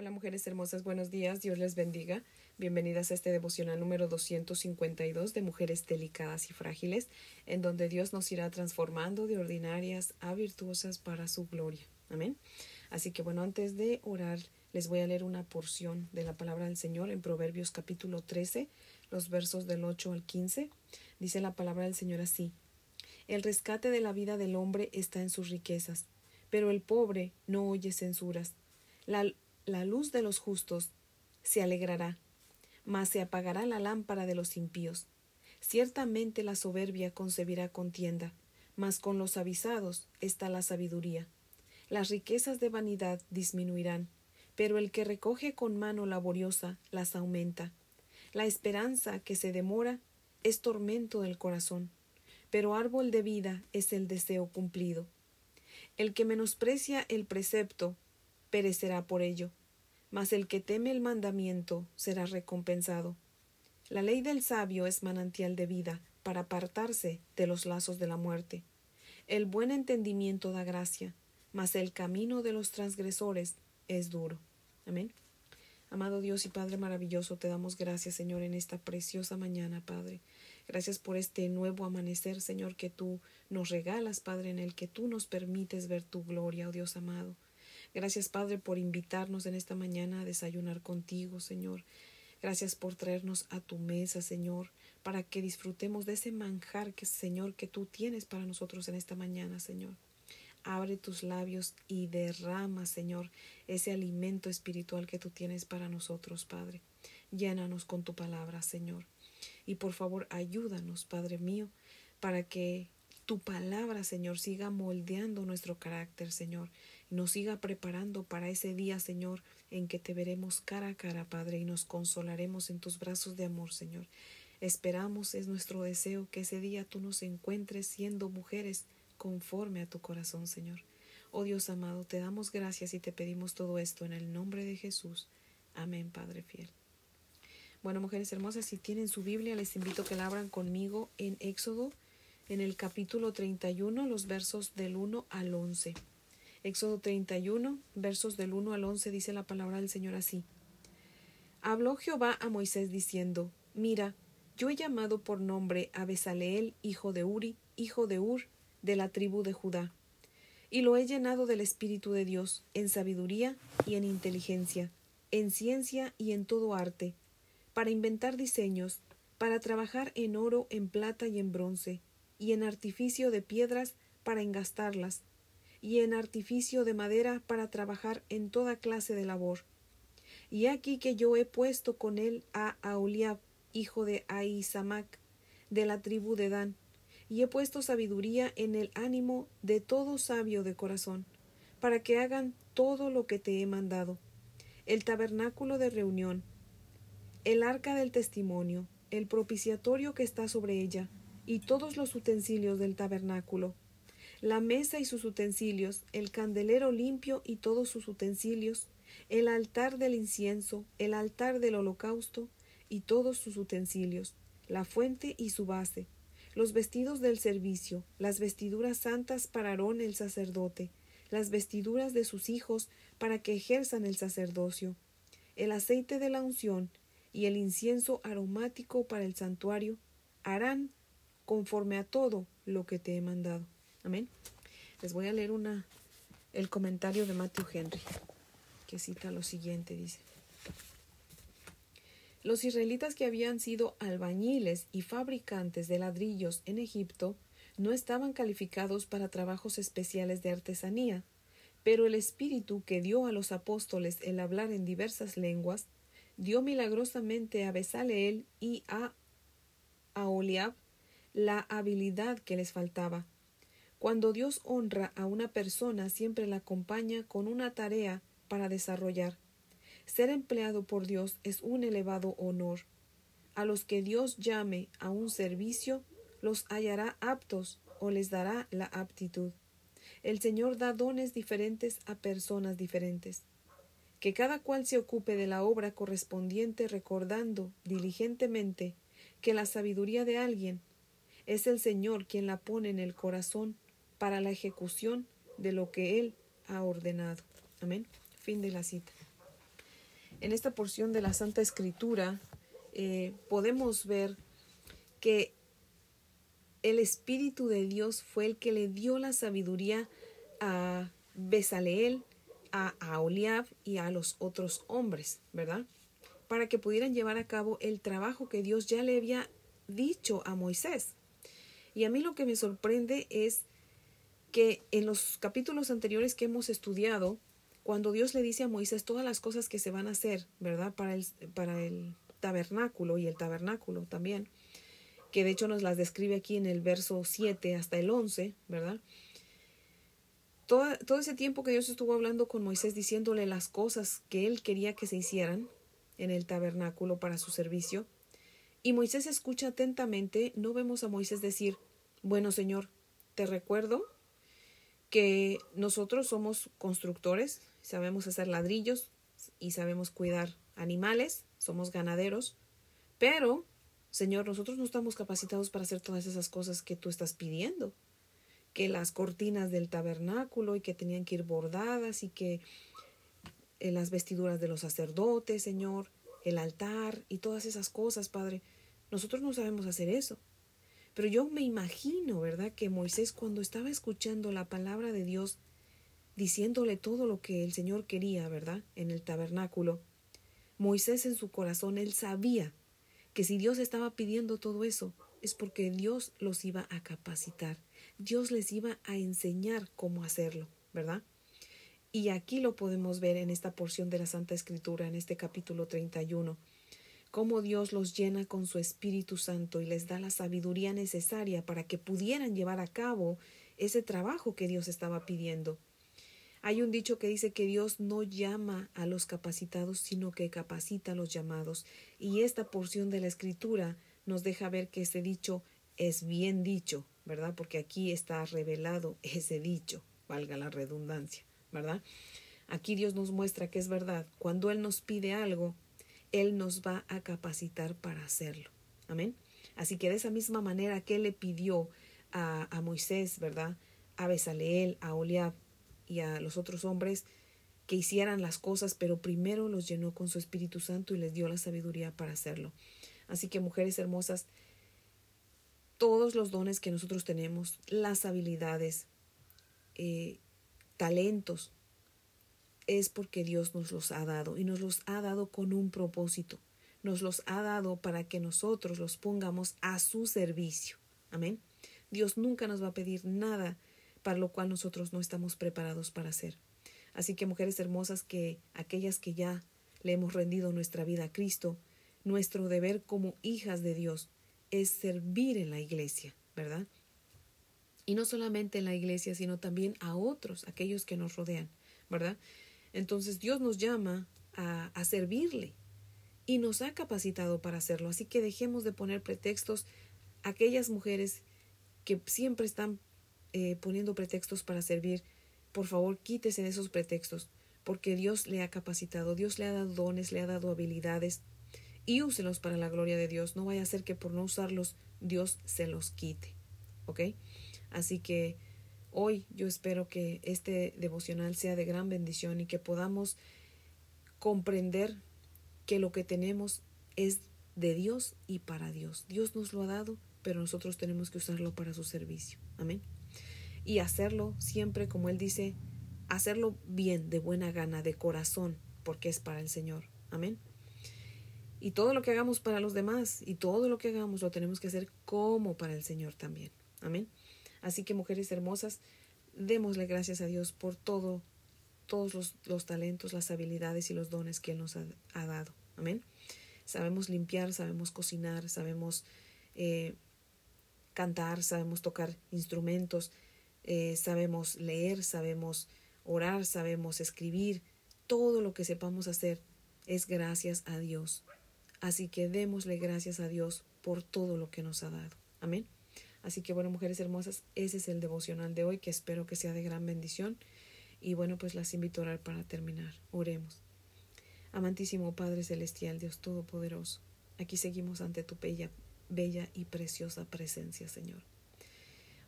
Hola mujeres hermosas, buenos días, Dios les bendiga. Bienvenidas a este devocional número 252 de Mujeres Delicadas y Frágiles, en donde Dios nos irá transformando de ordinarias a virtuosas para su gloria. Amén. Así que bueno, antes de orar, les voy a leer una porción de la palabra del Señor en Proverbios capítulo 13, los versos del 8 al 15. Dice la palabra del Señor así. El rescate de la vida del hombre está en sus riquezas, pero el pobre no oye censuras. La la luz de los justos se alegrará, mas se apagará la lámpara de los impíos. Ciertamente la soberbia concebirá contienda, mas con los avisados está la sabiduría. Las riquezas de vanidad disminuirán, pero el que recoge con mano laboriosa las aumenta. La esperanza que se demora es tormento del corazón, pero árbol de vida es el deseo cumplido. El que menosprecia el precepto perecerá por ello, mas el que teme el mandamiento será recompensado. La ley del sabio es manantial de vida para apartarse de los lazos de la muerte. El buen entendimiento da gracia, mas el camino de los transgresores es duro. Amén. Amado Dios y Padre maravilloso, te damos gracias, Señor, en esta preciosa mañana, Padre. Gracias por este nuevo amanecer, Señor, que tú nos regalas, Padre, en el que tú nos permites ver tu gloria, oh Dios amado. Gracias, Padre, por invitarnos en esta mañana a desayunar contigo, Señor. Gracias por traernos a tu mesa, Señor, para que disfrutemos de ese manjar que, Señor, que tú tienes para nosotros en esta mañana, Señor. Abre tus labios y derrama, Señor, ese alimento espiritual que tú tienes para nosotros, Padre. Llénanos con tu palabra, Señor. Y por favor, ayúdanos, Padre mío, para que tu palabra, Señor, siga moldeando nuestro carácter, Señor, nos siga preparando para ese día, Señor, en que te veremos cara a cara, Padre, y nos consolaremos en tus brazos de amor, Señor. Esperamos, es nuestro deseo, que ese día tú nos encuentres siendo mujeres conforme a tu corazón, Señor. Oh Dios amado, te damos gracias y te pedimos todo esto en el nombre de Jesús. Amén, Padre fiel. Bueno, mujeres hermosas, si tienen su Biblia, les invito a que la abran conmigo en Éxodo, en el capítulo 31, los versos del 1 al 11. Éxodo 31, versos del 1 al 11 dice la palabra del Señor así. Habló Jehová a Moisés diciendo, Mira, yo he llamado por nombre a Besaleel, hijo de Uri, hijo de Ur, de la tribu de Judá, y lo he llenado del Espíritu de Dios, en sabiduría y en inteligencia, en ciencia y en todo arte, para inventar diseños, para trabajar en oro, en plata y en bronce, y en artificio de piedras para engastarlas, y en artificio de madera para trabajar en toda clase de labor. Y aquí que yo he puesto con él a Aholiab, hijo de Ahisamac, de la tribu de Dan, y he puesto sabiduría en el ánimo de todo sabio de corazón, para que hagan todo lo que te he mandado. El tabernáculo de reunión, el arca del testimonio, el propiciatorio que está sobre ella, y todos los utensilios del tabernáculo, la mesa y sus utensilios, el candelero limpio y todos sus utensilios, el altar del incienso, el altar del holocausto y todos sus utensilios, la fuente y su base, los vestidos del servicio, las vestiduras santas para Aarón el sacerdote, las vestiduras de sus hijos para que ejerzan el sacerdocio, el aceite de la unción y el incienso aromático para el santuario, harán conforme a todo lo que te he mandado. Amén. Les voy a leer una, el comentario de Matthew Henry, que cita lo siguiente, dice. Los israelitas que habían sido albañiles y fabricantes de ladrillos en Egipto no estaban calificados para trabajos especiales de artesanía, pero el espíritu que dio a los apóstoles el hablar en diversas lenguas dio milagrosamente a Besaleel y a Aholiab la habilidad que les faltaba cuando Dios honra a una persona, siempre la acompaña con una tarea para desarrollar. Ser empleado por Dios es un elevado honor. A los que Dios llame a un servicio, los hallará aptos o les dará la aptitud. El Señor da dones diferentes a personas diferentes. Que cada cual se ocupe de la obra correspondiente recordando diligentemente que la sabiduría de alguien es el Señor quien la pone en el corazón para la ejecución de lo que Él ha ordenado. Amén. Fin de la cita. en esta porción de la Santa Escritura eh, podemos ver que el Espíritu de Dios fue el que le dio la sabiduría a Besaleel, a Aholiab y a los otros hombres, ¿verdad? Para que pudieran llevar a cabo el trabajo que Dios ya le había dicho a Moisés. Y a mí lo que me sorprende es que en los capítulos anteriores que hemos estudiado, cuando Dios le dice a Moisés todas las cosas que se van a hacer, ¿verdad? Para el, para el tabernáculo y el tabernáculo también, que de hecho nos las describe aquí en el verso 7 hasta el 11, ¿verdad? Todo, todo ese tiempo que Dios estuvo hablando con Moisés diciéndole las cosas que él quería que se hicieran en el tabernáculo para su servicio, y Moisés escucha atentamente, no vemos a Moisés decir, bueno Señor, te recuerdo que nosotros somos constructores, sabemos hacer ladrillos y sabemos cuidar animales, somos ganaderos, pero, Señor, nosotros no estamos capacitados para hacer todas esas cosas que tú estás pidiendo, que las cortinas del tabernáculo y que tenían que ir bordadas y que eh, las vestiduras de los sacerdotes, Señor, el altar y todas esas cosas, Padre. Nosotros no sabemos hacer eso. Pero yo me imagino, ¿verdad?, que Moisés cuando estaba escuchando la palabra de Dios, diciéndole todo lo que el Señor quería, ¿verdad?, en el tabernáculo, Moisés en su corazón, él sabía que si Dios estaba pidiendo todo eso, es porque Dios los iba a capacitar, Dios les iba a enseñar cómo hacerlo, ¿verdad? Y aquí lo podemos ver en esta porción de la Santa Escritura, en este capítulo 31 cómo Dios los llena con su Espíritu Santo y les da la sabiduría necesaria para que pudieran llevar a cabo ese trabajo que Dios estaba pidiendo. Hay un dicho que dice que Dios no llama a los capacitados, sino que capacita a los llamados. Y esta porción de la Escritura nos deja ver que ese dicho es bien dicho, ¿verdad? Porque aquí está revelado ese dicho, valga la redundancia, ¿verdad? Aquí Dios nos muestra que es verdad. Cuando Él nos pide algo, él nos va a capacitar para hacerlo. Amén. Así que de esa misma manera que Él le pidió a, a Moisés, ¿verdad? A Besaleel, a Oliab y a los otros hombres que hicieran las cosas, pero primero los llenó con su Espíritu Santo y les dio la sabiduría para hacerlo. Así que mujeres hermosas, todos los dones que nosotros tenemos, las habilidades, eh, talentos, es porque Dios nos los ha dado y nos los ha dado con un propósito. Nos los ha dado para que nosotros los pongamos a su servicio. Amén. Dios nunca nos va a pedir nada para lo cual nosotros no estamos preparados para hacer. Así que mujeres hermosas que aquellas que ya le hemos rendido nuestra vida a Cristo, nuestro deber como hijas de Dios es servir en la iglesia, ¿verdad? Y no solamente en la iglesia, sino también a otros, aquellos que nos rodean, ¿verdad? Entonces Dios nos llama a, a servirle y nos ha capacitado para hacerlo. Así que dejemos de poner pretextos a aquellas mujeres que siempre están eh, poniendo pretextos para servir. Por favor, quítese de esos pretextos, porque Dios le ha capacitado, Dios le ha dado dones, le ha dado habilidades y úselos para la gloria de Dios. No vaya a ser que por no usarlos Dios se los quite. ¿Ok? Así que Hoy yo espero que este devocional sea de gran bendición y que podamos comprender que lo que tenemos es de Dios y para Dios. Dios nos lo ha dado, pero nosotros tenemos que usarlo para su servicio. Amén. Y hacerlo siempre, como Él dice, hacerlo bien, de buena gana, de corazón, porque es para el Señor. Amén. Y todo lo que hagamos para los demás y todo lo que hagamos lo tenemos que hacer como para el Señor también. Amén. Así que mujeres hermosas, démosle gracias a Dios por todo, todos los, talentos, las habilidades y los dones que Él nos ha, dado. Amén. Sabemos limpiar, sabemos cocinar, sabemos eh, cantar, sabemos tocar instrumentos, eh, sabemos leer, sabemos orar, sabemos escribir. Todo lo que sepamos hacer es gracias a Dios. Así que démosle gracias a Dios por todo lo que nos ha dado. Amén. Así que bueno, mujeres hermosas, ese es el devocional de hoy que espero que sea de gran bendición. Y bueno, pues las invito a orar para terminar. Oremos. Amantísimo Padre Celestial, Dios Todopoderoso, aquí seguimos ante tu bella, bella y preciosa presencia, Señor.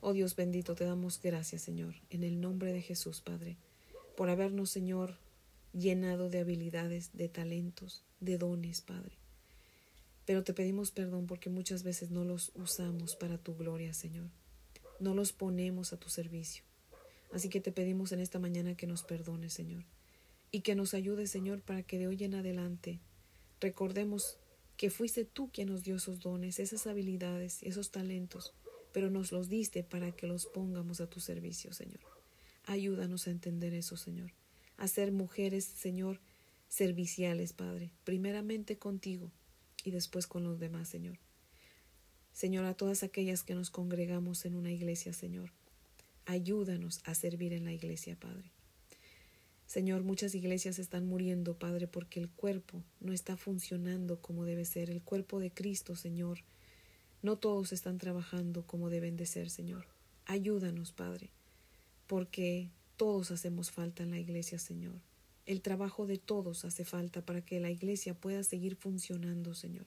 Oh Dios bendito, te damos gracias, Señor, en el nombre de Jesús, Padre, por habernos, Señor, llenado de habilidades, de talentos, de dones, Padre. Pero te pedimos perdón porque muchas veces no los usamos para tu gloria, Señor. No los ponemos a tu servicio. Así que te pedimos en esta mañana que nos perdones, Señor, y que nos ayudes, Señor, para que de hoy en adelante recordemos que fuiste tú quien nos dio esos dones, esas habilidades, esos talentos, pero nos los diste para que los pongamos a tu servicio, Señor. Ayúdanos a entender eso, Señor, a ser mujeres, Señor, serviciales, Padre, primeramente contigo y después con los demás, Señor. Señor, a todas aquellas que nos congregamos en una iglesia, Señor, Ayúdanos a servir en la iglesia, Padre. Señor, muchas iglesias están muriendo, Padre, porque el cuerpo no está funcionando como debe ser. El cuerpo de Cristo, Señor. No todos están trabajando como deben de ser, Señor. Ayúdanos, Padre, porque todos hacemos falta en la iglesia, Señor. El trabajo de todos hace falta para que la iglesia pueda seguir funcionando, Señor.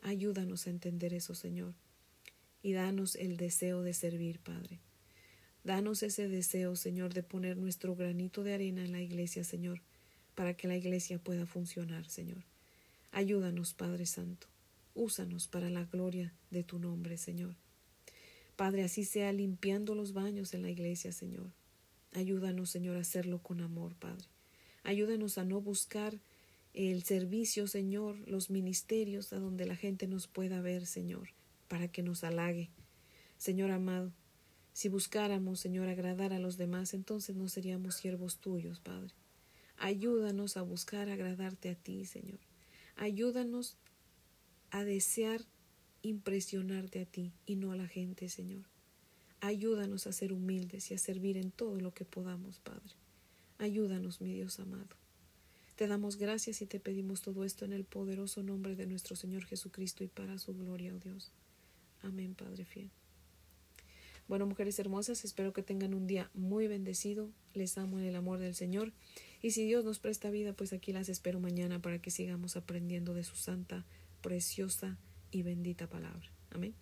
Ayúdanos a entender eso, Señor. Y danos el deseo de servir, Padre. Danos ese deseo, Señor, de poner nuestro granito de arena en la iglesia, Señor, para que la iglesia pueda funcionar, Señor. Ayúdanos, Padre Santo. Úsanos para la gloria de tu nombre, Señor. Padre, así sea limpiando los baños en la iglesia, Señor. Ayúdanos, Señor, a hacerlo con amor, Padre. Ayúdanos a no buscar el servicio, Señor, los ministerios a donde la gente nos pueda ver, Señor, para que nos halague. Señor amado, si buscáramos, Señor, agradar a los demás, entonces no seríamos siervos tuyos, Padre. Ayúdanos a buscar agradarte a ti, Señor. Ayúdanos a desear impresionarte a ti y no a la gente, Señor. Ayúdanos a ser humildes y a servir en todo lo que podamos, Padre. Ayúdanos, mi Dios amado. Te damos gracias y te pedimos todo esto en el poderoso nombre de nuestro Señor Jesucristo y para su gloria, oh Dios. Amén, Padre fiel. Bueno, mujeres hermosas, espero que tengan un día muy bendecido. Les amo en el amor del Señor. Y si Dios nos presta vida, pues aquí las espero mañana para que sigamos aprendiendo de su santa, preciosa y bendita palabra. Amén.